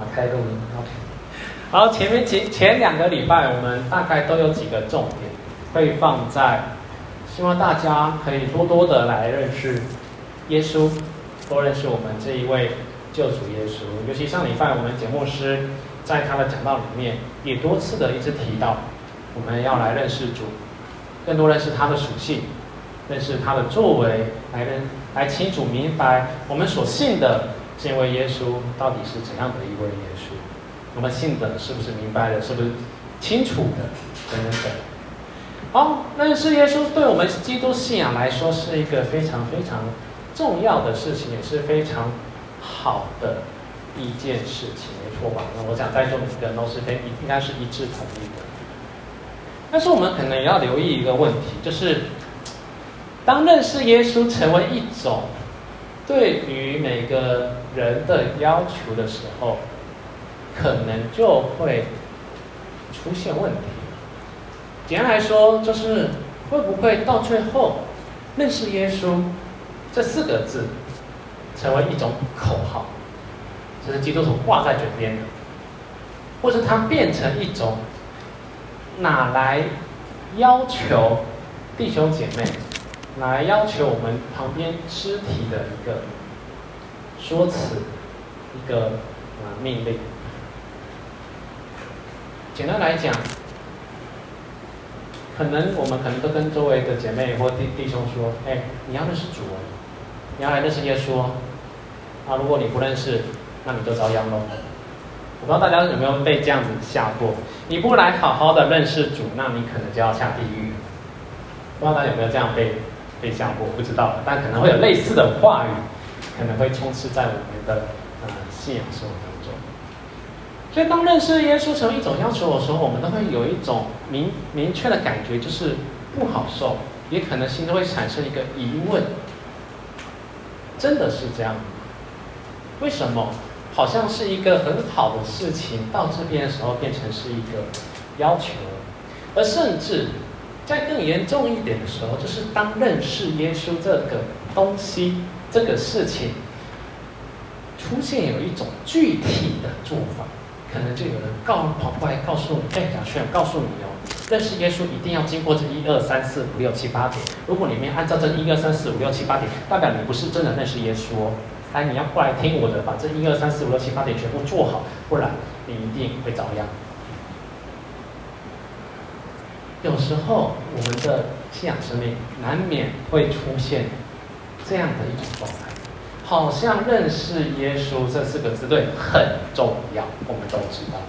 打，开录音，OK。好，前面前前两个礼拜，我们大概都有几个重点，会放在希望大家可以多多的来认识耶稣，多认识我们这一位救主耶稣。尤其上礼拜，我们节目师在他的讲道里面也多次的一直提到，我们要来认识主，更多认识他的属性，认识他的作为，来认来清楚明白我们所信的。是因为耶稣到底是怎样的一位耶稣？我们信的是不是明白的？是不是清楚的？等等等。好，认识耶稣对我们基督信仰来说是一个非常非常重要的事情，也是非常好的一件事情，没错吧？那我想在座每个人都是跟应该是一致同意的。但是我们可能也要留意一个问题，就是当认识耶稣成为一种。对于每个人的要求的时候，可能就会出现问题。简单来说，就是会不会到最后，认识耶稣这四个字成为一种口号，就是基督徒挂在嘴边的，或者它变成一种哪来要求弟兄姐妹。来要求我们旁边肢体的一个说辞，一个啊命令。简单来讲，可能我们可能都跟周围的姐妹或弟弟兄说：“哎，你要认识主，你要来认识耶稣啊！如果你不认识，那你就遭殃喽。”我不知道大家有没有被这样子吓过？你不来好好的认识主，那你可能就要下地狱。不知道大家有没有这样被？被吓过，不知道，但可能会有类似的话语，可能会充斥在我们的呃信仰生活当中。所以，当认识耶稣成为一种要求的时候，我们都会有一种明明确的感觉，就是不好受，也可能心中会产生一个疑问：真的是这样吗？为什么好像是一个很好的事情，到这边的时候变成是一个要求，而甚至。在更严重一点的时候，就是当认识耶稣这个东西、这个事情出现有一种具体的做法，可能就有人告跑过来告诉你：“哎，小炫，告诉你哦，认识耶稣一定要经过这一二三四五六七八点。如果你没按照这一二三四五六七八点，代表你不是真的认识耶稣哦。哎，你要过来听我的，把这一二三四五六七八点全部做好，不然你一定会遭殃。”有时候，我们的信仰生命难免会出现这样的一种状态，好像认识耶稣这四个字对很重要，我们都知道，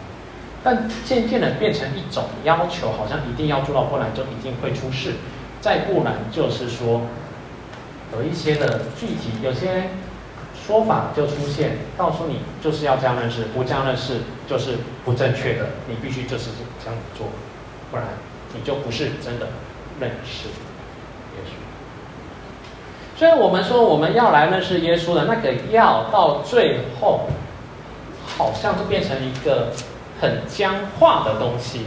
但渐渐的变成一种要求，好像一定要做到，不然就一定会出事。再不然就是说，有一些的具体，有些说法就出现，告诉你就是要这样认识，不这样认识就是不正确的，你必须就是这样做，不然。你就不是真的认识耶稣，所以我们说我们要来认识耶稣的那个要，到最后好像就变成一个很僵化的东西，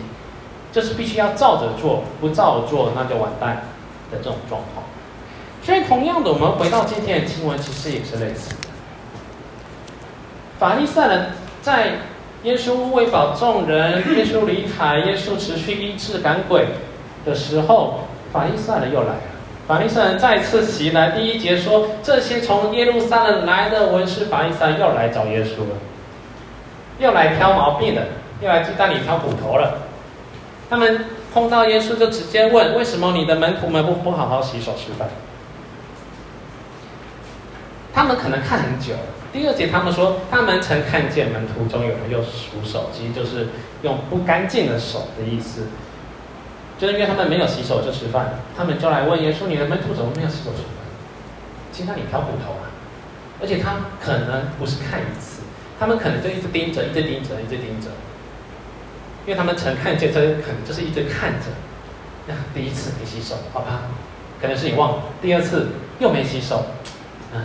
就是必须要照着做，不照着做那就完蛋的这种状况。所以同样的，我们回到今天的经文，其实也是类似的。法利赛人在。耶稣喂饱众人，耶稣离开，耶稣持续医治赶鬼的时候，法利赛人又来了。法利赛人再次袭来。第一节说，这些从耶路撒冷来的文士法利赛又来找耶稣了，又来挑毛病了，又来鸡蛋里挑骨头了。他们碰到耶稣就直接问：为什么你的门徒们不不好好洗手吃饭？他们可能看很久了。第二节，他们说他们曾看见门徒中有人用数手，机就是用不干净的手的意思，就是因为他们没有洗手就吃饭，他们就来问耶稣：“你的门徒怎么没有洗手吃饭？”其实那里挑骨头啊，而且他可能不是看一次，他们可能就一直盯着，一直盯着，一直盯着，因为他们曾看见，这可能就是一直看着。那第一次没洗手，好吧，可能是你忘了；第二次又没洗手，嗯。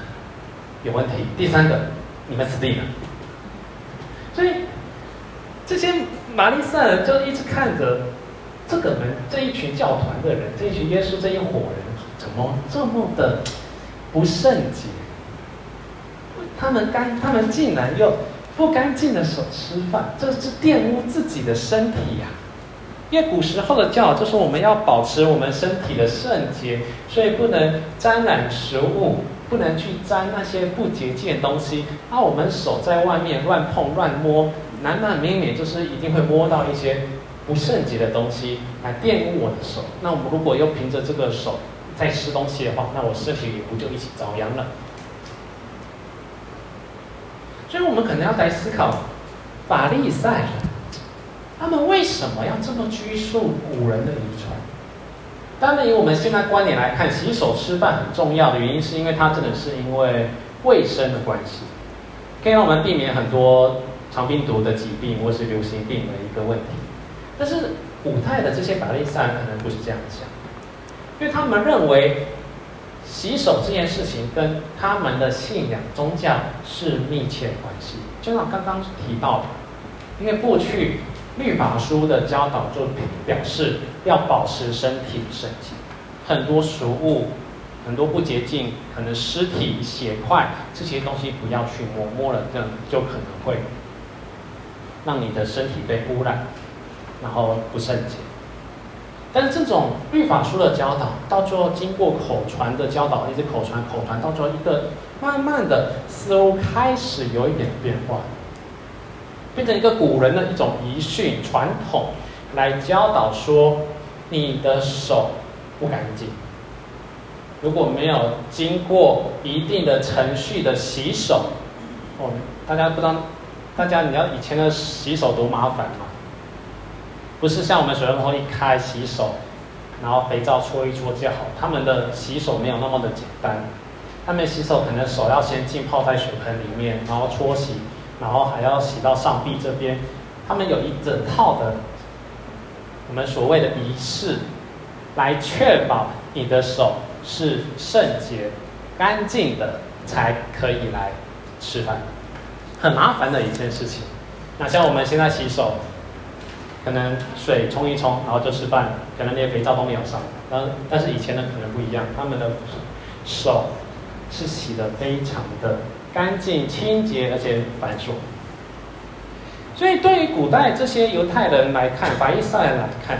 有问题。第三个，你们死定了。所以这些法利赛人就一直看着这个门，这一群教团的人，这一群耶稣这一伙人，怎么这么的不圣洁？他们干，他们竟然用不干净的手吃饭，这是玷污自己的身体呀、啊。因为古时候的教就说我们要保持我们身体的圣洁，所以不能沾染食物，不能去沾那些不洁净的东西。啊，我们手在外面乱碰乱摸，难难免免就是一定会摸到一些不圣洁的东西来玷污我的手。那我们如果又凭着这个手在吃东西的话，那我身体也不就一起遭殃了？所以我们可能要来思考法利赛。他们为什么要这么拘束古人的遗传？当然，以我们现在观点来看，洗手吃饭很重要的原因，是因为它真的是因为卫生的关系，可以让我们避免很多肠病毒的疾病或是流行病的一个问题。但是古代的这些法利赛人可能不是这样想，因为他们认为洗手这件事情跟他们的信仰宗教是密切关系。就像刚刚提到的，因为过去。律法书的教导就表示要保持身体圣洁，很多食物、很多不洁净，可能尸体、血块这些东西不要去摸，摸了这样就可能会让你的身体被污染，然后不圣洁。但是这种律法书的教导，到最后经过口传的教导，一直口传口传，到最后一个慢慢的似乎开始有一点变化。变成一个古人的一种遗训传统，来教导说，你的手不干净，如果没有经过一定的程序的洗手，哦，大家不知道，大家你知道以前的洗手多麻烦吗？不是像我们水龙头一开洗手，然后肥皂搓一搓就好，他们的洗手没有那么的简单，他们洗手可能手要先浸泡在水盆里面，然后搓洗。然后还要洗到上臂这边，他们有一整套的我们所谓的仪式，来确保你的手是圣洁、干净的，才可以来吃饭。很麻烦的一件事情。那像我们现在洗手，可能水冲一冲，然后就吃饭，可能连肥皂都没有上。但但是以前的可能不一样，他们的手是洗的非常的。干净、清洁，而且繁琐。所以，对于古代这些犹太人来看，法利赛人来看，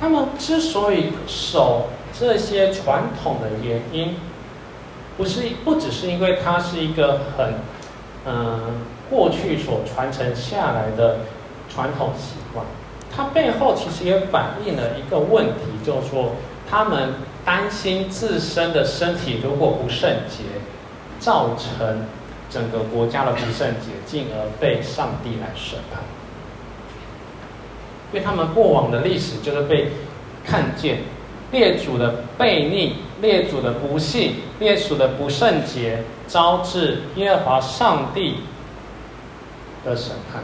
他们之所以守这些传统的原因，不是不只是因为它是一个很嗯过去所传承下来的传统习惯，它背后其实也反映了一个问题，就是说他们担心自身的身体如果不圣洁。造成整个国家的不圣洁，进而被上帝来审判。因为他们过往的历史就是被看见列祖的悖逆、列祖的不信、列祖的不圣洁，招致耶和华上帝的审判。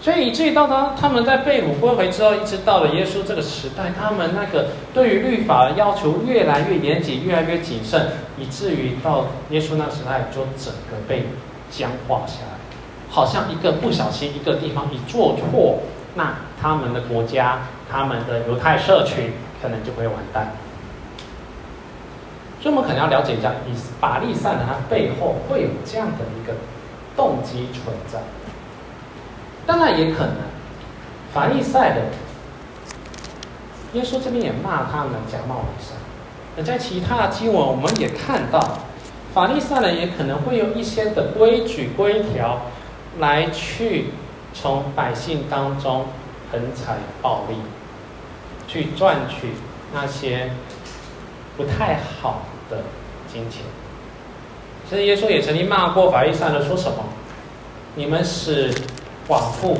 所以以至于到他他们在被掳归回之后，一直到了耶稣这个时代，他们那个对于律法的要求越来越严谨，越来越谨慎，以至于到耶稣那时代就整个被僵化下来，好像一个不小心，一个地方一做错，那他们的国家、他们的犹太社群可能就会完蛋。所以，我们可能要了解一下，以法利赛人他背后会有这样的一个动机存在。当然也可能，法利赛的耶稣这边也骂他们假冒为善。那在其他的经文，我们也看到，法利赛人也可能会有一些的规矩规条，来去从百姓当中横财暴利，去赚取那些不太好的金钱。其实耶稣也曾经骂过法利赛人，说什么？你们是。寡妇，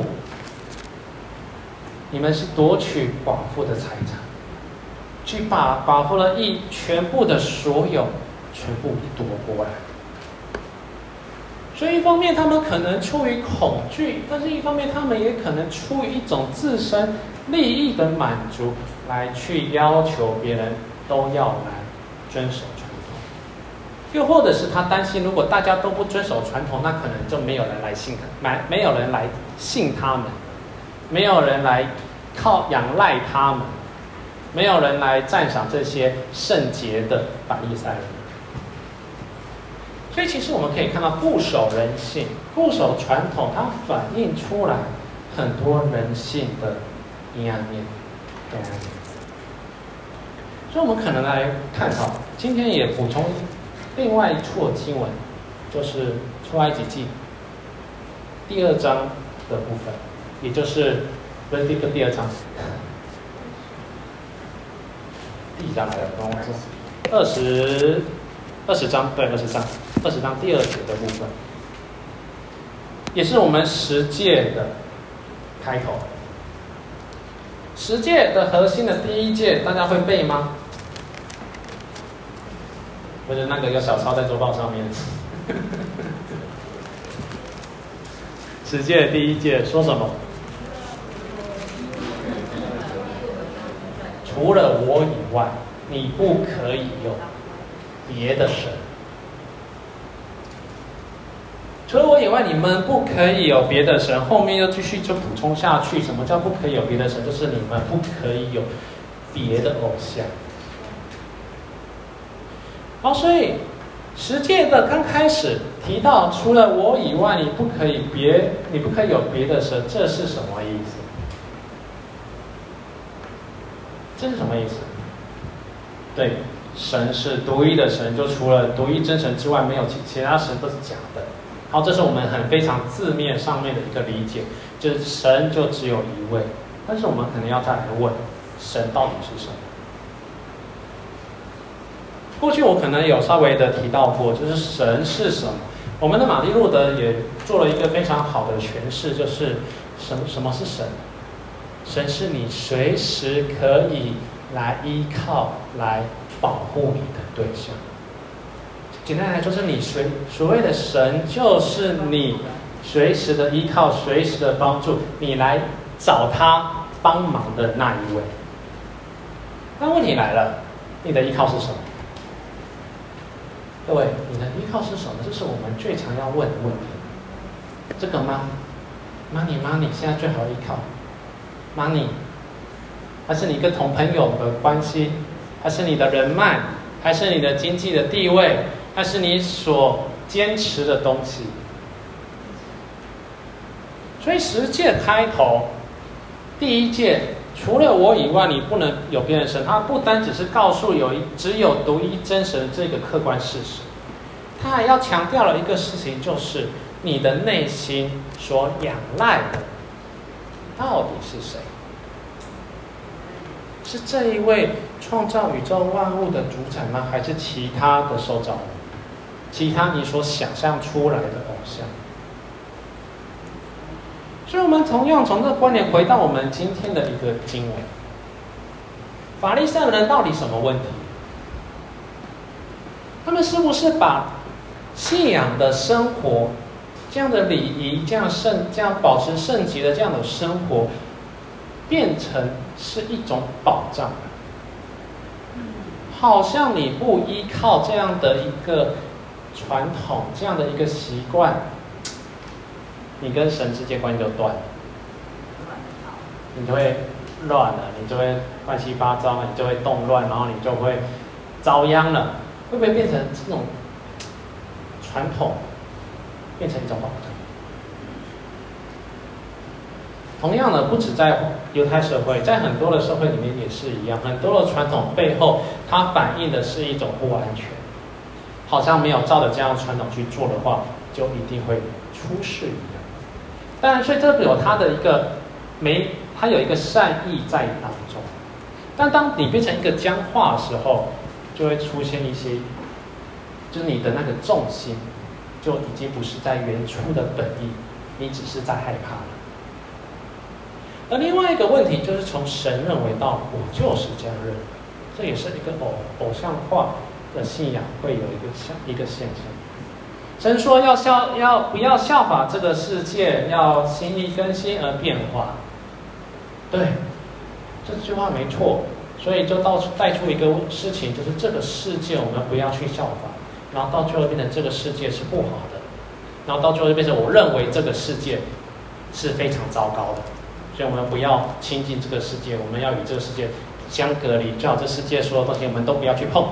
你们是夺取寡妇的财产，去把寡妇的一全部的所有全部夺过来。所以一方面他们可能出于恐惧，但是一方面他们也可能出于一种自身利益的满足，来去要求别人都要来遵守。又或者是他担心，如果大家都不遵守传统，那可能就没有人来信他，没没有人来信他们，没有人来靠仰赖他们，没有人来赞赏这些圣洁的法利赛人。所以其实我们可以看到固守人性、固守传统，它反映出来很多人性的阴暗面、对。所以，我们可能来探讨，今天也补充另外一处经文，就是出埃及记第二章的部分，也就是不是第个第二章，第几章来的？跟我说，二十二十章，对，二十章，二十章第二节的部分，也是我们十诫的开头。十诫的核心的第一诫，大家会背吗？或者那个有小抄在周报上面。十诫的第一届说什么？除了我以外，你不可以有别的神。除了我以外，你们不可以有别的神。后面又继续就补充下去，什么叫不可以有别的神？就是你们不可以有别的偶像。好，所以十诫的刚开始提到，除了我以外，你不可以别，你不可以有别的神，这是什么意思？这是什么意思？对，神是独一的神，就除了独一真神之外，没有其其他神都是假的。好，这是我们很非常字面上面的一个理解，就是神就只有一位。但是我们可能要再来问，神到底是什么？过去我可能有稍微的提到过，就是神是什么？我们的马丁路德也做了一个非常好的诠释，就是什么什么是神？神是你随时可以来依靠、来保护你的对象。简单来说，是你随所谓的神，就是你随时的依靠、随时的帮助，你来找他帮忙的那一位。那问题来了，你的依靠是什么？各位，你的依靠是什么？这是我们最常要问的问题。这个吗？Money Money，现在最好依靠。Money，还是你跟同朋友的关系，还是你的人脉，还是你的经济的地位？还是你所坚持的东西，所以十诫开头，第一诫，除了我以外，你不能有别人神。它不单只是告诉有一只有独一真神这个客观事实，它还要强调了一个事情，就是你的内心所仰赖的到底是谁？是这一位创造宇宙万物的主宰吗？还是其他的受造物？其他你所想象出来的偶像，所以，我们同样从这个观点回到我们今天的一个经文：法利赛人到底什么问题？他们是不是把信仰的生活、这样的礼仪、这样圣、这样保持圣洁的这样的生活，变成是一种保障？好像你不依靠这样的一个。传统这样的一个习惯，你跟神之间关系就断了，你就会乱了，你就会乱七八糟，你就会动乱，然后你就会遭殃了。会不会变成这种传统，变成一种保障？同样的，不止在犹太社会，在很多的社会里面也是一样，很多的传统背后，它反映的是一种不安全。好像没有照着这样传统去做的话，就一定会出事一样。当然，所以这有它的一个没，它有一个善意在当中。但当你变成一个僵化的时候，就会出现一些，就是你的那个重心就已经不是在原初的本意，你只是在害怕了。而另外一个问题就是从神认为到我就是这样认为，这也是一个偶偶像化。的信仰会有一个像一个现象，神说要效要不要效法这个世界，要心意更新而变化。对，这句话没错，所以就到带出一个事情，就是这个世界我们不要去效法，然后到最后变成这个世界是不好的，然后到最后就变成我认为这个世界是非常糟糕的，所以我们不要亲近这个世界，我们要与这个世界相隔离，最好这世界所有东西我们都不要去碰。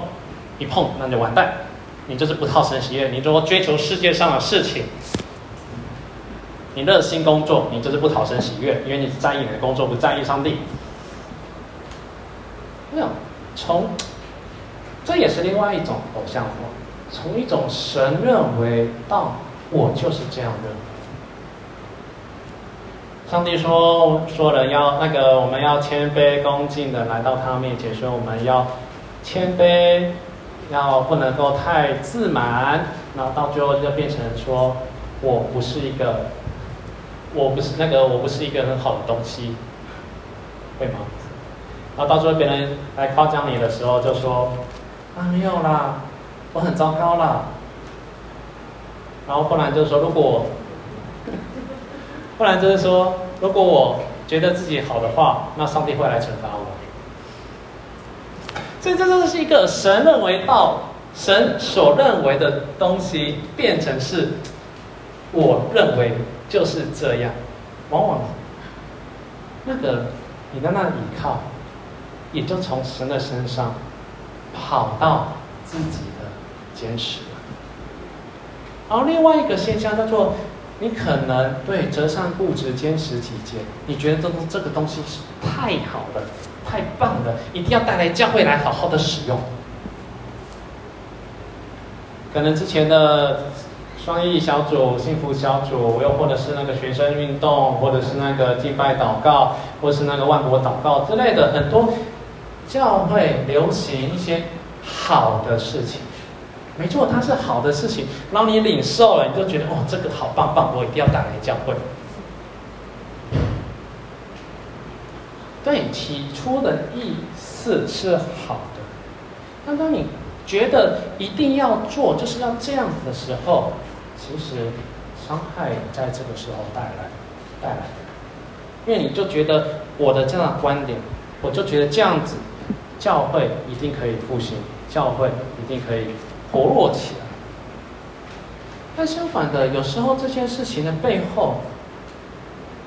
一碰那就完蛋，你就是不讨神喜悦。你如果追求世界上的事情，你热心工作，你就是不讨神喜悦，因为你在意你的工作，不在意上帝。没有，从这也是另外一种偶像化，从一种神认为到我就是这样认为。上帝说说了要那个我们要谦卑恭敬的来到他面前，说我们要谦卑，要不能够太自满，然后到最后就变成说我不是一个，我不是那个我不是一个很好的东西，会吗？然后到最后别人来夸奖你的时候，就说啊没有啦，我很糟糕啦。然后不然就是说如果。不然就是说，如果我觉得自己好的话，那上帝会来惩罚我。所以这真的是一个神认为到神所认为的东西，变成是我认为就是这样。往往那个你在那里靠，也就从神的身上跑到自己的坚持。然后另外一个现象叫做。你可能对折善固执、坚持己见，你觉得这这个东西是太好了、太棒了，一定要带来教会来好好的使用。可能之前的双翼小组、幸福小组，又或者是那个学生运动，或者是那个敬拜祷告，或是那个万国祷告之类的，很多教会流行一些好的事情。没错，它是好的事情，然后你领受了，你就觉得哦，这个好棒棒，我一定要带来教会。对，起初的意思是好的，但当你觉得一定要做，就是要这样子的时候，其实伤害在这个时候带来带来的，因为你就觉得我的这样的观点，我就觉得这样子教会一定可以复兴，教会一定可以。活络起来，但相反的，有时候这件事情的背后，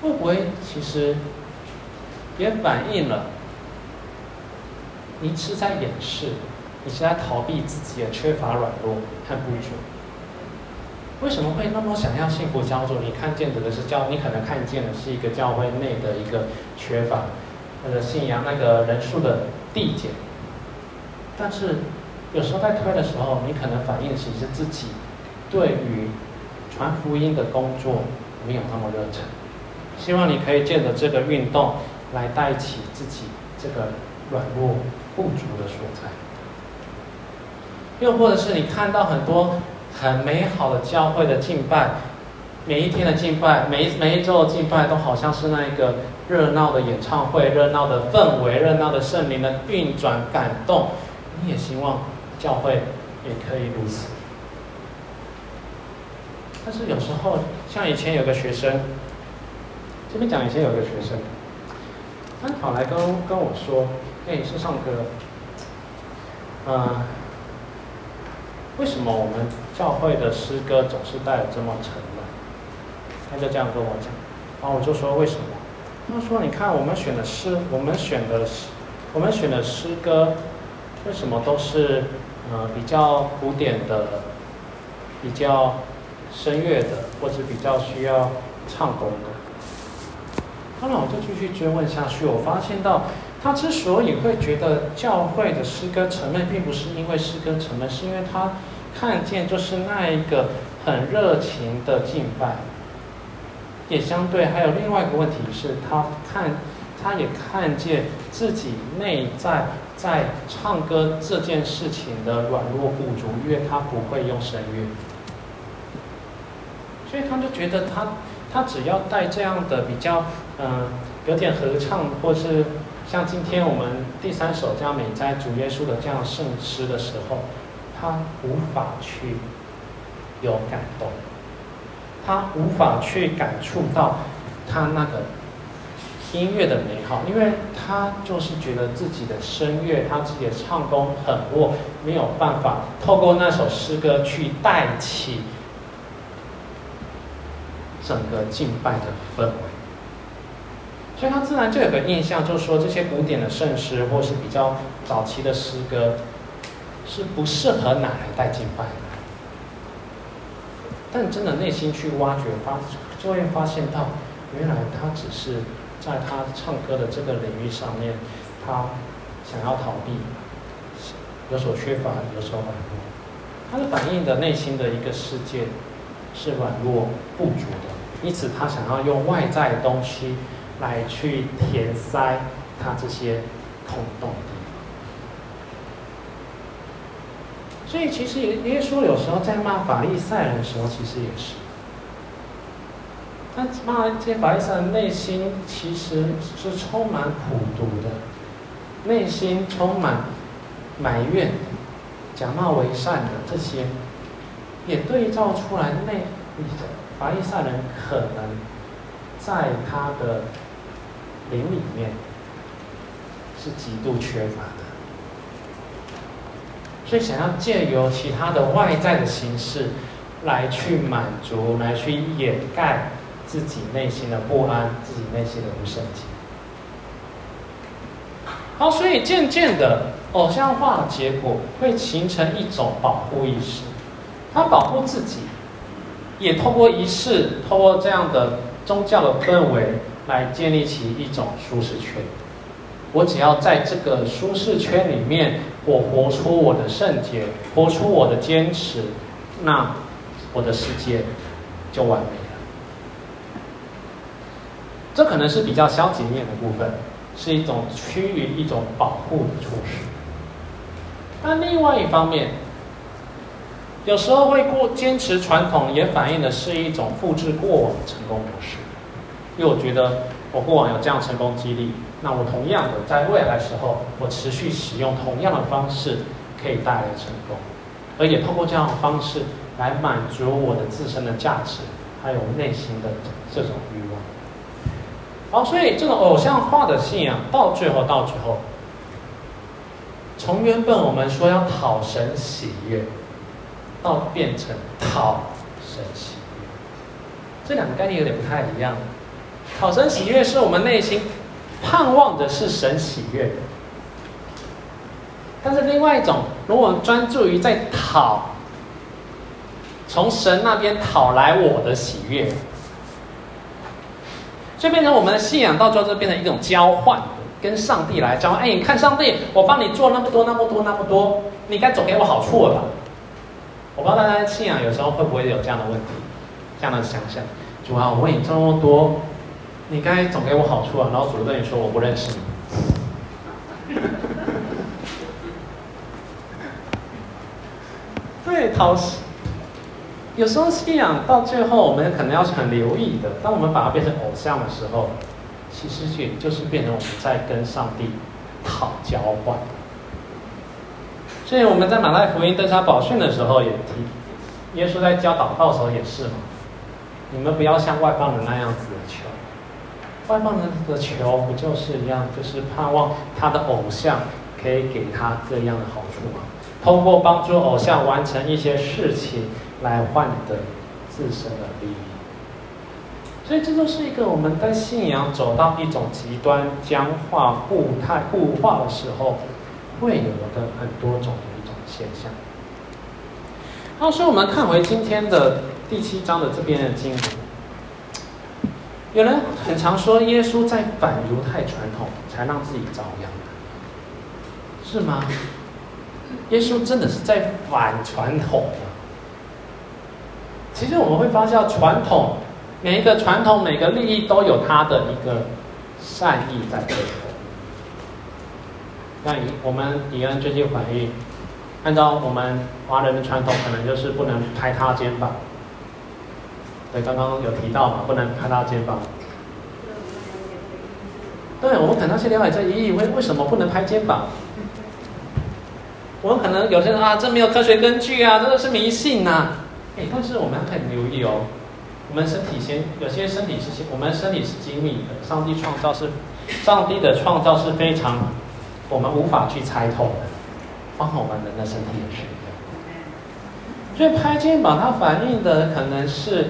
会不会其实也反映了你是在掩饰，你是在逃避自己的缺乏软弱和不足？为什么会那么想要幸福小组？你看见的是教，你可能看见的是一个教会内的一个缺乏，或者信仰那个人数的递减，但是。有时候在推的时候，你可能反映其实自己对于传福音的工作没有那么热忱。希望你可以借着这个运动来带起自己这个软弱不足的所在。又或者是你看到很多很美好的教会的敬拜，每一天的敬拜，每一每一周的敬拜都好像是那一个热闹的演唱会、热闹的氛围、热闹的圣灵的运转感动，你也希望。教会也可以如此，但是有时候，像以前有个学生，这边讲以前有个学生，他跑来跟跟我说：“哎，是上哥，嗯，为什么我们教会的诗歌总是带得这么沉呢？”他就这样跟我讲，然后我就说：“为什么？”他说：“你看，我们选的诗，我们选的诗，我们选的诗歌，为什么都是？”呃，比较古典的，比较声乐的，或者比较需要唱功的。后来我就继续追问下去，我发现到他之所以会觉得教会的诗歌沉闷，并不是因为诗歌沉闷，是因为他看见就是那一个很热情的敬拜，也相对还有另外一个问题是他看，他也看见自己内在。在唱歌这件事情的软弱不足，因为他不会用声乐，所以他就觉得他他只要带这样的比较嗯、有点合唱，或是像今天我们第三首这样美哉主耶稣的这样圣诗的时候，他无法去有感动，他无法去感触到他那个。音乐的美好，因为他就是觉得自己的声乐，他自己的唱功很弱，没有办法透过那首诗歌去带起整个敬拜的氛围，所以他自然就有个印象，就是说这些古典的圣诗或是比较早期的诗歌是不适合拿来带敬拜的。但真的内心去挖掘发，就会发现到，原来他只是在他唱歌的这个领域上面，他想要逃避，有所缺乏，有所软弱。他的反映的内心的一个世界是软弱不足的，因此他想要用外在的东西来去填塞他这些空洞的。所以，其实耶稣有时候在骂法利赛人的时候，其实也是。他骂这些法利赛人内心其实是充满苦毒的，内心充满埋怨、假冒为善的这些，也对照出来内法利赛人可能在他的灵里面是极度缺乏的。所以，想要借由其他的外在的形式，来去满足，来去掩盖自己内心的不安，自己内心的不圣洁。好，所以渐渐的，偶像化的结果会形成一种保护意识，他保护自己，也透过仪式，透过这样的宗教的氛围，来建立起一种舒适圈。我只要在这个舒适圈里面，我活出我的圣洁，活出我的坚持，那我的世界就完美了。这可能是比较消极面的部分，是一种趋于一种保护的措施。但另外一方面，有时候会过坚持传统，也反映的是一种复制过往的成功模式。因为我觉得我过往有这样成功激励。那我同样的，在未来时候，我持续使用同样的方式，可以带来成功，而且通过这样的方式来满足我的自身的价值，还有内心的这种欲望。好，所以这种偶像化的信仰，到最后，到最后，从原本我们说要讨神喜悦，到变成讨神喜悦，这两个概念有点不太一样。讨神喜悦是我们内心。盼望的是神喜悦的，但是另外一种，如果我们专注于在讨，从神那边讨来我的喜悦，所以变成我们的信仰到最后就变成一种交换，跟上帝来交换。哎，你看上帝，我帮你做那么多、那么多、那么多，你该总给我好处了吧？我不知道大家信仰有时候会不会有这样的问题，这样的想象。主啊，我为你做那么多。你该总给我好处啊，然后主对你说我不认识你。对，讨喜。有时候信仰到最后，我们可能要很留意的。当我们把它变成偶像的时候，其实也就是变成我们在跟上帝讨交换。所以我们在马太福音登山宝训的时候也提，耶稣在教祷告的时候也是嘛，你们不要像外邦人那样子的求。外貌人的求不就是一样，就是盼望他的偶像可以给他这样的好处吗？通过帮助偶像完成一些事情来换得自身的利益。所以这就是一个我们在信仰走到一种极端僵化、固态、固化的时候，会有的很多种的一种现象。好，所以我们看回今天的第七章的这边的经文。有人很常说，耶稣在反犹太传统，才让自己遭殃，是吗？耶稣真的是在反传统吗？其实我们会发现，传统每一个传统，每个利益都有它的一个善意在背后。那我们以恩最近反映，按照我们华人的传统，可能就是不能拍他肩膀。对，刚刚有提到嘛，不能拍他肩膀。对，我们可能要去了解这意义，为为什么不能拍肩膀？我们可能有些人啊，这没有科学根据啊，这个是迷信呐、啊。哎，但是我们很留意哦，我们身体先有些身体是先，我们身体是精密的，上帝创造是，上帝的创造是非常我们无法去猜透的，包括我们人的身体也是一样。所以拍肩膀，它反映的可能是。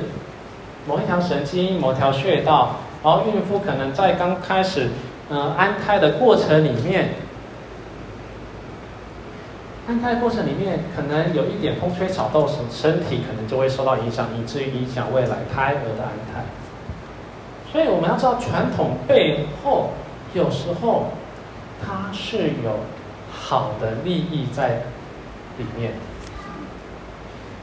某一条神经，某条穴道，然后孕妇可能在刚开始，嗯、安胎的过程里面，安胎过程里面可能有一点风吹草动，身体可能就会受到影响，以至于影响未来胎儿的安胎。所以我们要知道，传统背后有时候它是有好的利益在里面。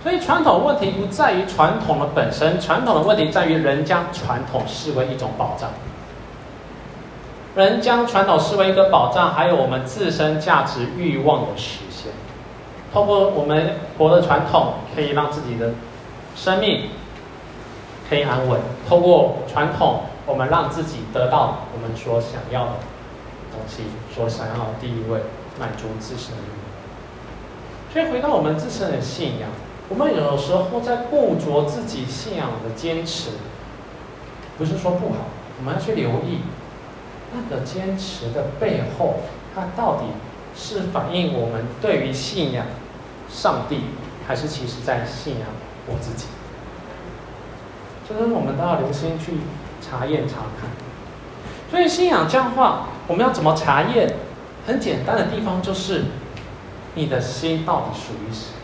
所以传统问题不在于传统的本身，传统的问题在于人将传统视为一种保障。人将传统视为一个保障，还有我们自身价值欲望的实现。透过我们活的传统，可以让自己的生命可以安稳。透过传统，我们让自己得到我们所想要的东西，所想要的地位，满足自身的欲望。所以回到我们自身的信仰。我们有时候在固着自己信仰的坚持，不是说不好，我们要去留意那个坚持的背后，它到底是反映我们对于信仰上帝，还是其实在信仰我自己？这个我们都要留心去查验查看。所以信仰这样话，我们要怎么查验？很简单的地方就是，你的心到底属于谁？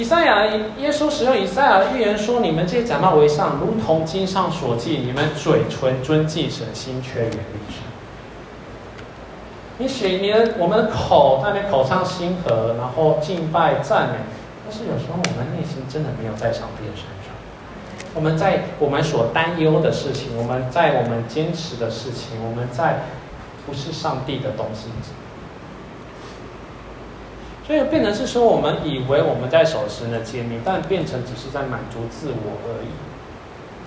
以赛亚，耶稣使用以赛亚预言说：“你们这些假冒为善，如同经上所记，你们嘴唇尊敬神，心却远离神。你写你的我们的口在那边口唱心和，然后敬拜赞美，但是有时候我们内心真的没有在上帝的身上。我们在我们所担忧的事情，我们在我们坚持的事情，我们在不是上帝的东西。”所以变成是说，我们以为我们在守神的诫命，但变成只是在满足自我而已，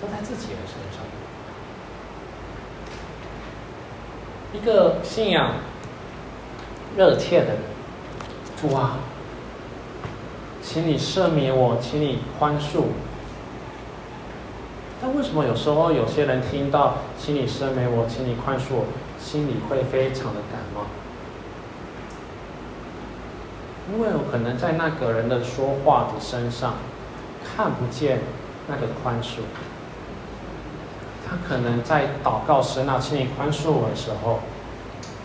都在自己的身上。一个信仰热切的人，主啊，请你赦免我，请你宽恕。但为什么有时候有些人听到“请你赦免我，请你宽恕”，心里会非常的感冒？因为我可能在那个人的说话的身上看不见那个宽恕，他可能在祷告时那请你宽恕我的时候，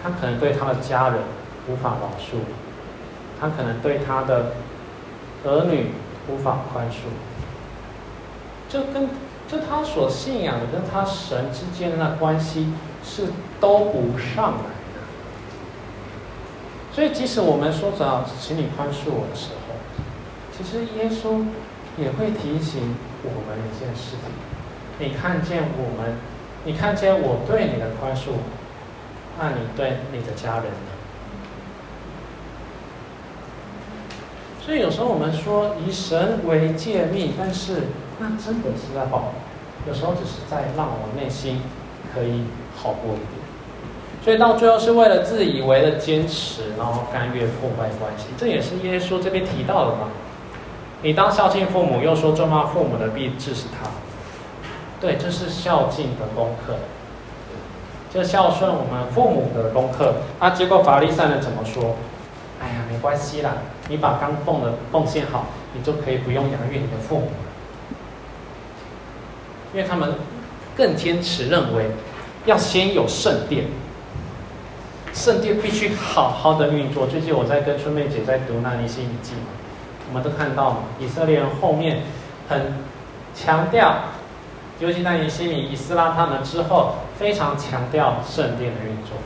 他可能对他的家人无法饶恕，他可能对他的儿女无法宽恕，这跟这他所信仰的跟他神之间的那关系是都不上来。所以，即使我们说着“请你宽恕我”的时候，其实耶稣也会提醒我们一件事情：你看见我们，你看见我对你的宽恕，那你对你的家人呢？所以，有时候我们说以神为诫命，但是那真的是在保，有时候只是在让我们内心可以好过一点。所以到最后是为了自以为的坚持，然后甘愿破坏关系，这也是耶稣这边提到的嘛。你当孝敬父母，又说咒骂父母的必治死他。对，这是孝敬的功课，这孝顺我们父母的功课。啊，结果法利赛人怎么说？哎呀，没关系啦，你把刚奉的奉献好，你就可以不用养育你的父母。因为他们更坚持认为，要先有圣殿。圣殿必须好好的运作。最近我在跟春妹姐在读《那尼西米记》嘛，我们都看到嘛，以色列人后面很强调，尤其那尼西米、以斯拉他们之后，非常强调圣殿的运作。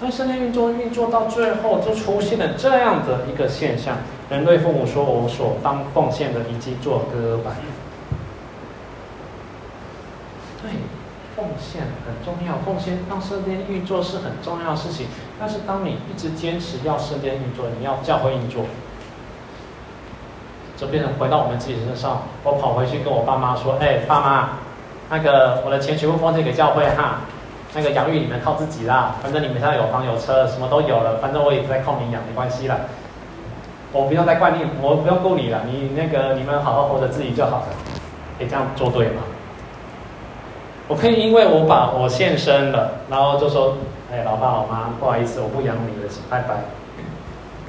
那圣殿运作运作到最后，就出现了这样的一个现象：人对父母说：“我所当奉献的，以及做割拜。”对。奉献很重要，奉献让圣殿运作是很重要的事情。但是当你一直坚持要圣殿运作，你要教会运作，就变成回到我们自己身上。我跑回去跟我爸妈说：“哎、爸妈，那个我的钱全部奉献给教会哈，那个养育你们靠自己啦。反正你们现在有房有车，什么都有了，反正我也不再靠你养，没关系了。我不用再怪你，我不用顾你了。你那个你们好好活着自己就好了。可以这样做对吗？”我可以因为我把我献身了，然后就说：“哎，老爸老妈，不好意思，我不养你了，拜拜。”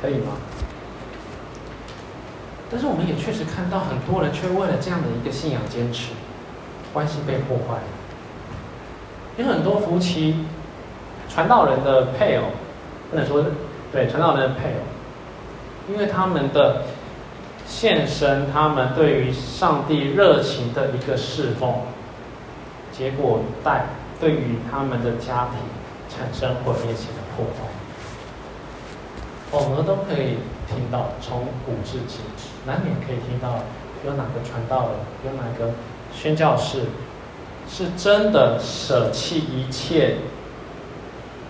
可以吗？但是我们也确实看到很多人却为了这样的一个信仰坚持，关系被破坏。有很多夫妻，传道人的配偶，不能说对传道人的配偶，因为他们的献身，他们对于上帝热情的一个侍奉，结果带对于他们的家庭产生毁灭性的破坏。我们都可以听到，从古至今，难免可以听到有哪个传道人，有哪个宣教士，是真的舍弃一切。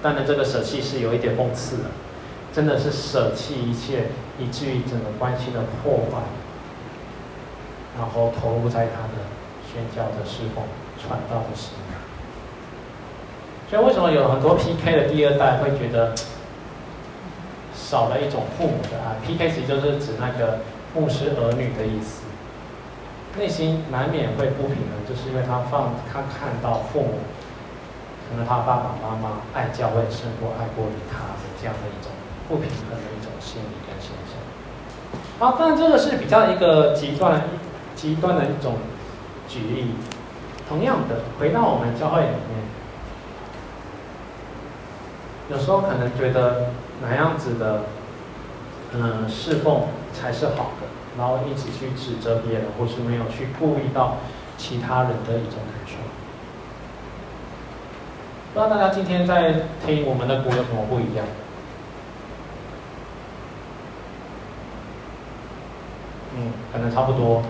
当然，这个舍弃是有一点讽刺的，真的是舍弃一切，以至于整个关系的破坏，然后投入在他的宣教的侍奉、传道的事业。所以，为什么有很多 PK 的第二代会觉得少了一种父母的爱？PK 其实就是指那个牧师儿女的意思，内心难免会不平衡，就是因为他放他看到父母。可能他爸爸妈妈爱教会胜过爱过于他的这样的一种不平衡的一种心理跟现象。好，当然这个是比较一个极端、极端的一种举例。同样的，回到我们教会里面，有时候可能觉得哪样子的嗯侍奉才是好的，然后一直去指责别人，或是没有去顾虑到其他人的一种感受。不知道大家今天在听我们的鼓有什么不一样？嗯，可能差不多。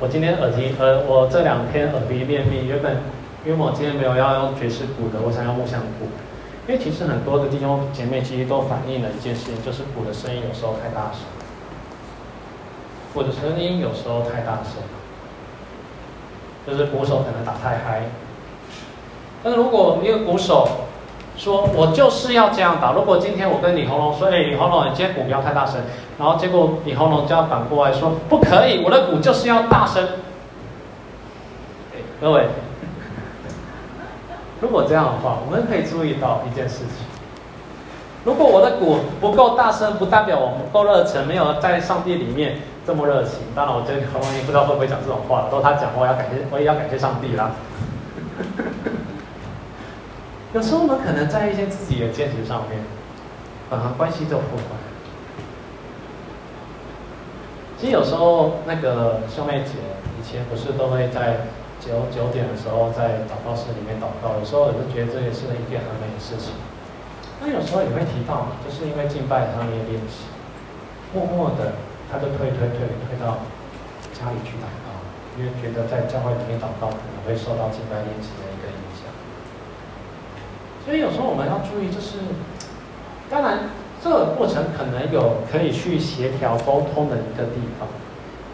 我今天耳机，呃，我这两天耳鼻便秘，原本因为我今天没有要用爵士鼓的，我想要木箱鼓。因为其实很多的弟兄姐妹其实都反映了一件事情，就是鼓的声音有时候太大声，鼓的声音有时候太大声，就是鼓手可能打太嗨。但是如果一个鼓手说：“我就是要这样打。”如果今天我跟李红龙说：“哎，李红龙，你今天鼓不要太大声。”然后结果李红龙就要反过来说：“不可以，我的鼓就是要大声。”各位，如果这样的话，我们可以注意到一件事情：如果我的鼓不够大声，不代表我不够热忱，没有在上帝里面这么热情。当然，我这个红龙也不知道会不会讲这种话了。都他讲，我要感谢，我也要感谢上帝啦。有时候我们可能在一些自己的坚持上面，反而关系就破坏。其实有时候那个兄妹姐以前不是都会在九九点的时候在祷告室里面祷告，有时候我就觉得这也是一件很美的事情。那有时候也会提到，就是因为敬拜上面练习，默默的他就推推推推到家里去祷告，因为觉得在教会里面祷告可能会受到敬拜练习的一个影响。所以有时候我们要注意，就是当然这个过程可能有可以去协调沟通的一个地方，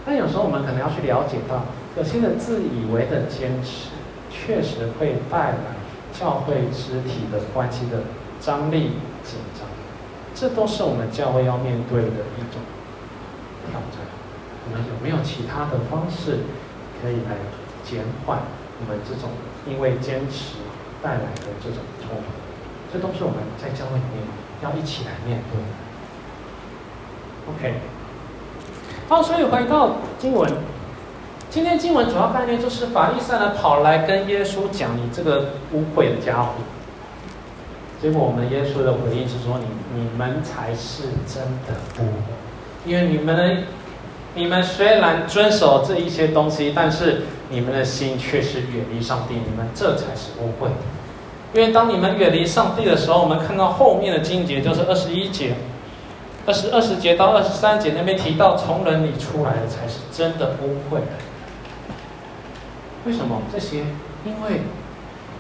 但有时候我们可能要去了解到，有些的自以为的坚持，确实会带来教会肢体的关系的张力紧张，这都是我们教会要面对的一种挑战。我们有没有其他的方式可以来减缓我们这种因为坚持带来的这种？这都是我们在教会里面要一起来面对。OK，好，所以回到经文，今天经文主要概念就是法利赛人跑来跟耶稣讲：“你这个污秽的家伙。”结果我们耶稣的回应是说：“你你们才是真的污秽，因为你们你们虽然遵守这一些东西，但是你们的心却是远离上帝，你们这才是污秽。”因为当你们远离上帝的时候，我们看到后面的经节就是二十一节、二十二十节到二十三节那边提到，从人里出来的才是真的污秽。为什么这些？因为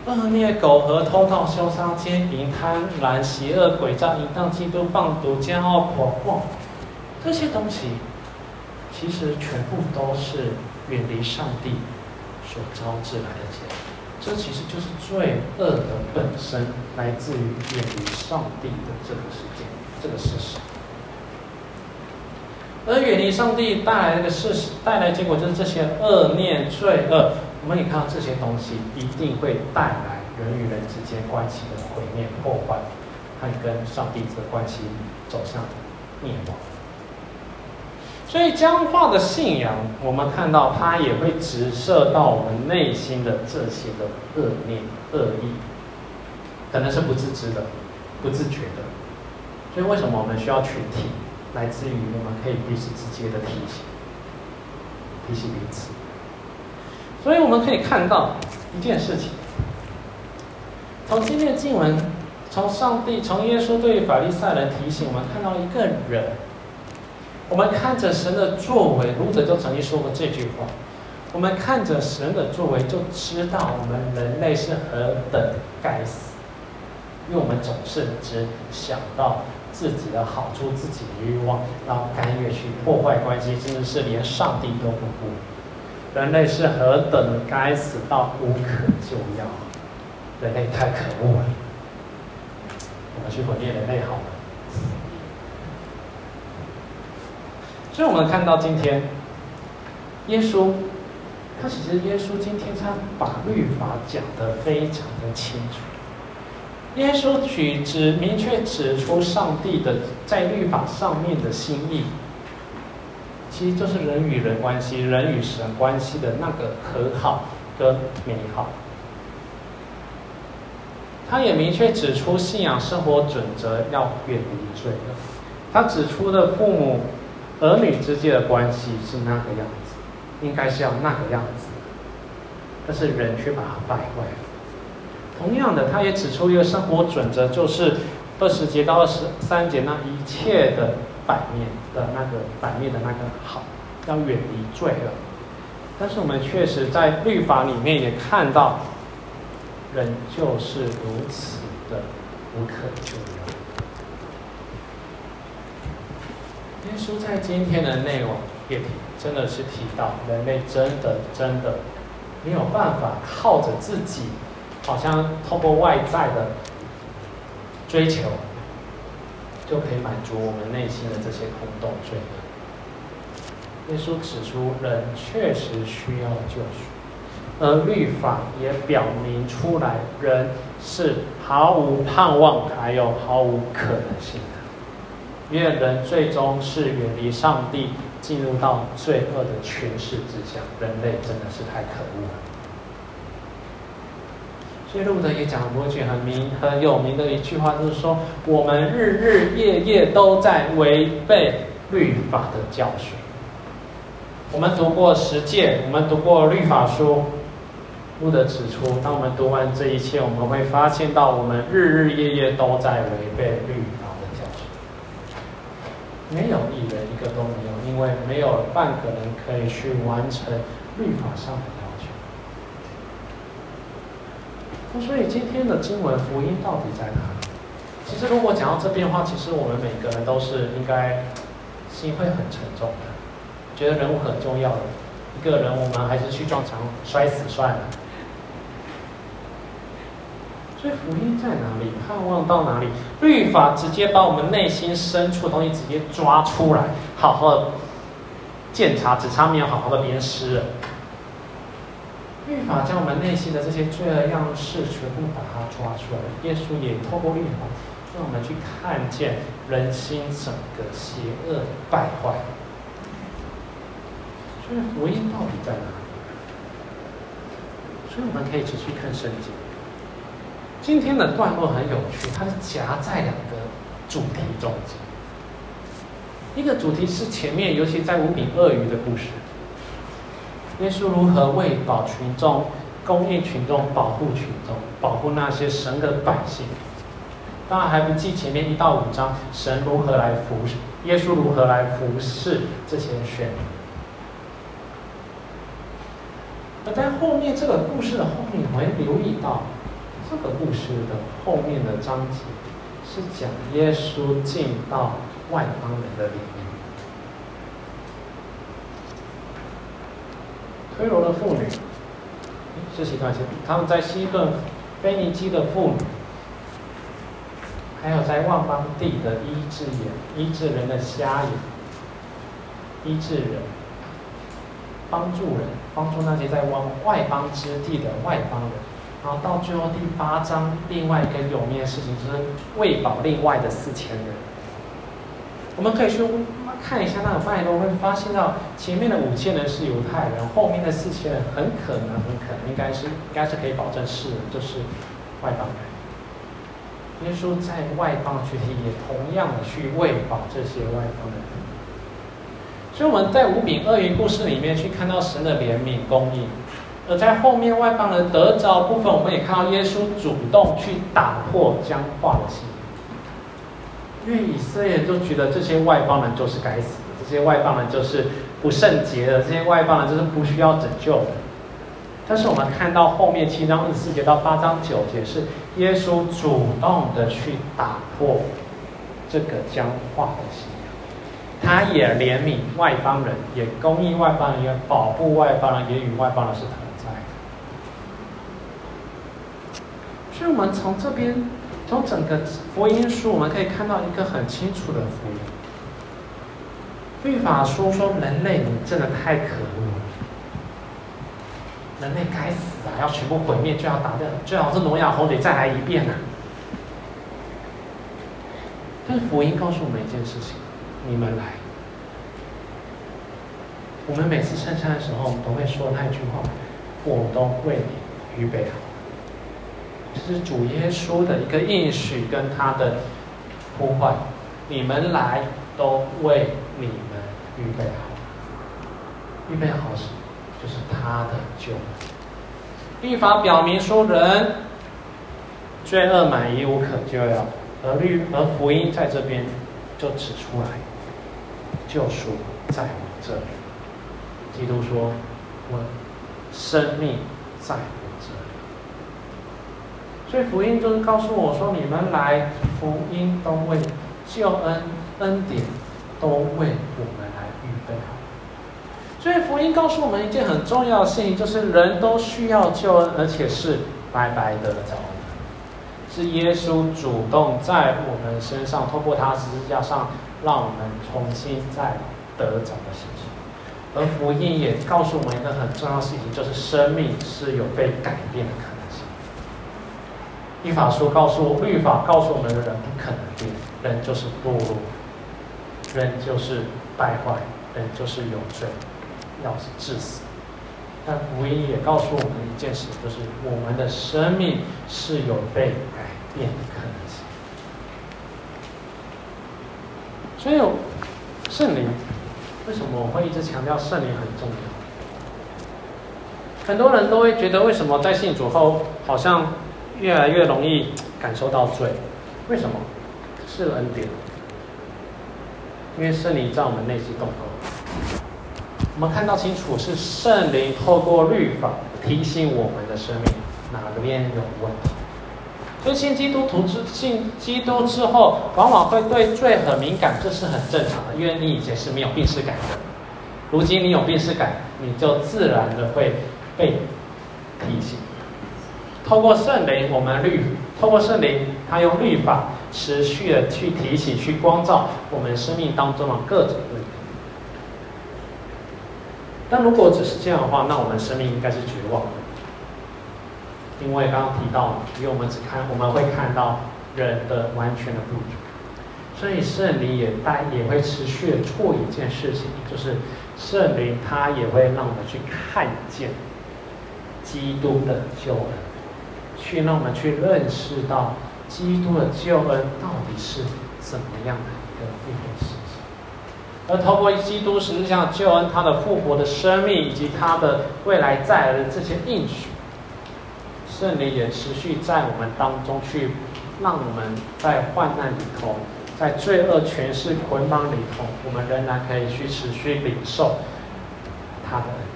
恶孽、苟合、偷盗、凶杀、奸淫、贪婪、邪恶、诡诈、淫荡、嫉妒、放毒、骄傲、狂妄，这些东西，其实全部都是远离上帝所招致来的结。这其实就是罪恶的本身，来自于远离上帝的这个事件，这个事实。而远离上帝带来的事实，带来结果就是这些恶念、罪恶。我们也看到这些东西一定会带来人与人之间关系的毁灭、破坏，和跟上帝的关系走向灭亡。所以僵化的信仰，我们看到它也会直射到我们内心的这些的恶念、恶意。可能是不自知的、不自觉的。所以为什么我们需要群体？来自于我们可以彼此之间的提醒，提醒彼此。所以我们可以看到一件事情，从今天的经文，从上帝、从耶稣对法利赛人提醒我们，看到一个人，我们看着神的作为，儒者就曾经说过这句话：我们看着神的作为，就知道我们人类是何等该死，因为我们总是只想到自己的好处、自己的欲望，然后甘愿去破坏关系，甚至是连上帝都不顾。人类是何等该死到无可救药！人类太可恶了。我们去毁灭人类好了。所以，我们看到今天，耶稣，他其实耶稣今天他把律法讲得非常的清楚。耶稣举指明确指出上帝的在律法上面的心意。其实就是人与人关系、人与神关系的那个和好跟美好。他也明确指出信仰生活准则要远离罪恶。他指出的父母儿女之间的关系是那个样子，应该是要那个样子，但是人却把它败坏了。同样的，他也指出一个生活准则，就是二十节到二十三节那一切的。反面的那个反面的那个好，要远离罪恶。但是我们确实在律法里面也看到，人就是如此的无可救药。耶耶稣在今天的内容也真的是提到，人类真的真的没有办法靠着自己，好像透过外在的追求。就可以满足我们内心的这些空洞罪恶。耶稣指出，人确实需要救赎，而律法也表明出来，人是毫无盼望，还有毫无可能性。因为人最终是远离上帝，进入到罪恶的权势之下。人类真的是太可恶了。所以路德也讲过一句很名很有名的一句话，就是说，我们日日夜夜都在违背律法的教训。我们读过十诫，我们读过律法书。路德指出，当我们读完这一切，我们会发现到，我们日日夜夜都在违背律法。没有一人，一个都没有，因为没有半个人可以去完成律法上的要求。那。所以今天的经文福音到底在哪里？其实如果讲到这边的话，其实我们每个人都是应该心会很沉重的，觉得人物很重要的一个人，我们还是去撞墙摔死算了。所以福音在哪里？盼望到哪里？律法直接把我们内心深处的东西直接抓出来，好好的检查，只差没有好好的鞭尸了。律法将我们内心的这些罪恶样式全部把它抓出来。耶稣也透过律法，让我们去看见人心整个邪恶败坏。所以福音到底在哪里？所以我们可以继续看圣经。今天的段落很有趣，它是夹在两个主题中间。一个主题是前面，尤其在五饼二鱼的故事。耶稣如何喂饱群众、供应群众、保护群众、保护那些神的百姓？当然还不记前面一到五章，神如何来服侍，耶稣如何来服侍这些选民。而在后面这个故事的后面，我们留意到这个故事的后面的章节是讲耶稣进到外邦人的里面。推罗的妇女，这些段他们在西顿、腓尼基的妇女，还有在万邦地的医治眼、医治人的瞎眼、医治人、帮助人、帮助那些在外外邦之地的外邦人，然后到最后第八章，另外一个有名的事情就是喂饱另外的四千人。我们可以去看一下那个脉络，会发现到前面的五千人是犹太人，后面的四千人很可能、很可能应该是应该是可以保证是就是外邦人。耶稣在外邦群体也同样的去喂饱这些外邦人。所以我们在五饼二鱼故事里面去看到神的怜悯供应，而在后面外邦人得着部分，我们也看到耶稣主动去打破僵化的心。因为以色列人都觉得这些外邦人就是该死的，这些外邦人就是不圣洁的，这些外邦人就是不需要拯救的。但是我们看到后面七章二十四节到八章九节，是耶稣主动的去打破这个僵化的心。他也怜悯外邦人，也供应外邦人，也保护外邦人，也与外邦人是同在的。所以，我们从这边，从整个福音书，我们可以看到一个很清楚的福音。律法书说：“人类，你真的太可恶了！人类该死啊！要全部毁灭，就要打掉，最好是挪亚洪水再来一遍呢、啊。”但是福音告诉我们一件事情。你们来，我们每次圣餐的时候，我们都会说那一句话：“我都为你预备好。”这是主耶稣的一个应许跟他的呼唤。你们来，都为你们预备好。预备好什么？就是他的救恩。律法表明说，人罪恶满溢，无可救药，而律而福音在这边就指出来。救赎在我这里，基督说：“我生命在我。”所以福音就是告诉我说：“你们来，福音都为救恩恩典都为我们来预备好。”所以福音告诉我们一件很重要的事情，就是人都需要救恩，而且是白白得着的。是耶稣主动在我们身上，透过他十字架上。让我们重新再得着的事情，而福音也告诉我们一个很重要的事情，就是生命是有被改变的。律法书告诉我，律法告诉我们的人不可能变，人就是堕落，人就是败坏，人就是有罪，要是致死。但福音也告诉我们一件事，就是我们的生命是有被改变的可能性。所以，圣灵为什么我会一直强调圣灵很重要？很多人都会觉得，为什么在信主后，好像越来越容易感受到罪？为什么？是恩典，因为圣灵在我们内心动工。我们看到清楚，是圣灵透过律法提醒我们的生命哪个边有问题。所以信基督徒之信基督之后，往往会对罪很敏感，这是很正常的，因为你以前是没有病识感的，如今你有病识感，你就自然的会被提醒。透过圣灵，我们律透过圣灵，他用律法持续的去提醒、去光照我们生命当中的各种问题。但如果只是这样的话，那我们生命应该是绝望的。因为刚刚提到，因为我们只看，我们会看到人的完全的不足，所以圣灵也带也会持续的做一件事情，就是圣灵他也会让我们去看见基督的救恩，去让我们去认识到基督的救恩到底是怎么样的一个一回事情，而透过基督实际上救恩，他的复活的生命以及他的未来再来的这些应许。圣灵也持续在我们当中去，让我们在患难里头，在罪恶权势捆绑里头，我们仍然可以去持续领受他的恩典。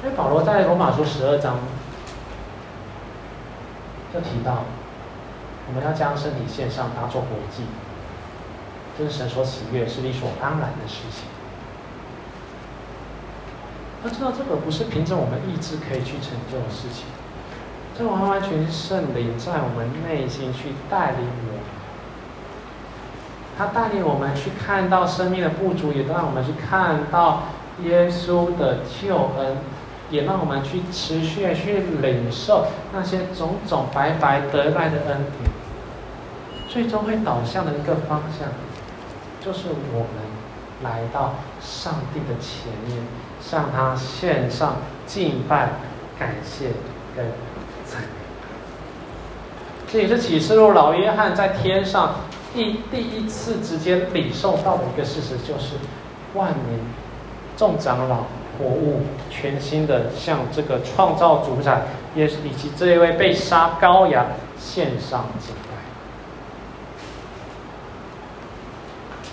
所以保罗在罗马书十二章就提到，我们要将身体献上，当作活祭，这是神所喜悦，是理所当然的事情。要知道，这个不是凭着我们意志可以去成就的事情，这完完全是圣灵在我们内心去带领我们。他带领我们去看到生命的不足，也让我们去看到耶稣的救恩，也让我们去持续的去领受那些种种白白得来的恩典。最终会导向的一个方向，就是我们来到上帝的前面。向他献上敬拜、感谢跟赞美。这也是启示录老约翰在天上第第一次直接领受到的一个事实，就是万民众长老。活物全新的向这个创造主宰，也以及这一位被杀羔羊献上敬拜。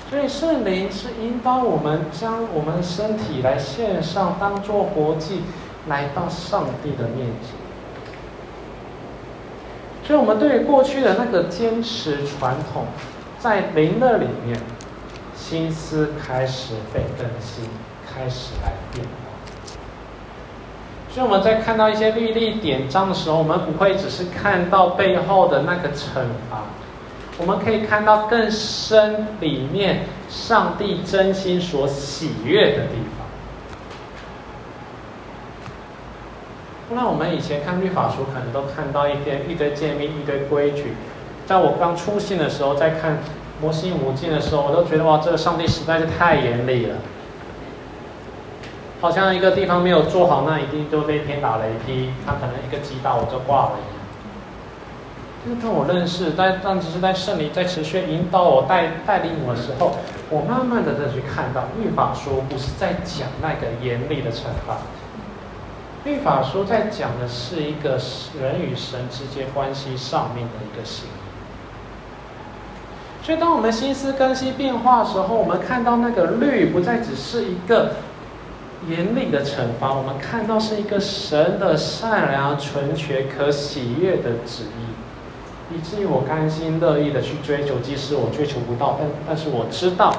所以圣灵是引导我们将我们的身体来献上，当做活祭，来到上帝的面前。所以，我们对于过去的那个坚持传统，在灵的里面，心思开始被更新。开始来变化，所以我们在看到一些律例典章的时候，我们不会只是看到背后的那个惩罚，我们可以看到更深里面上帝真心所喜悦的地方。不然我们以前看律法书，可能都看到一些一堆诫命、一堆规矩。在我刚出信的时候，在看摩西五经的时候，我都觉得哇，这个上帝实在是太严厉了。好像一个地方没有做好，那一定就被天打雷劈。他可能一个击打我就挂了一样。就是跟我认识，但但只是在圣灵在持续引导我带带领我的时候，我慢慢的再去看到律法书不是在讲那个严厉的惩罚，律法书在讲的是一个人与神之间关系上面的一个心。所以当我们心思更新变化的时候，我们看到那个律不再只是一个。严厉的惩罚，我们看到是一个神的善良、纯全、可喜悦的旨意，以至于我甘心乐意的去追求，即使我追求不到，但但是我知道，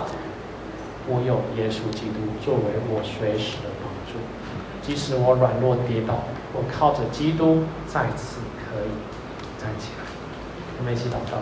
我有耶稣基督作为我随时的帮助，即使我软弱跌倒，我靠着基督再次可以站起来。我们一起祷告。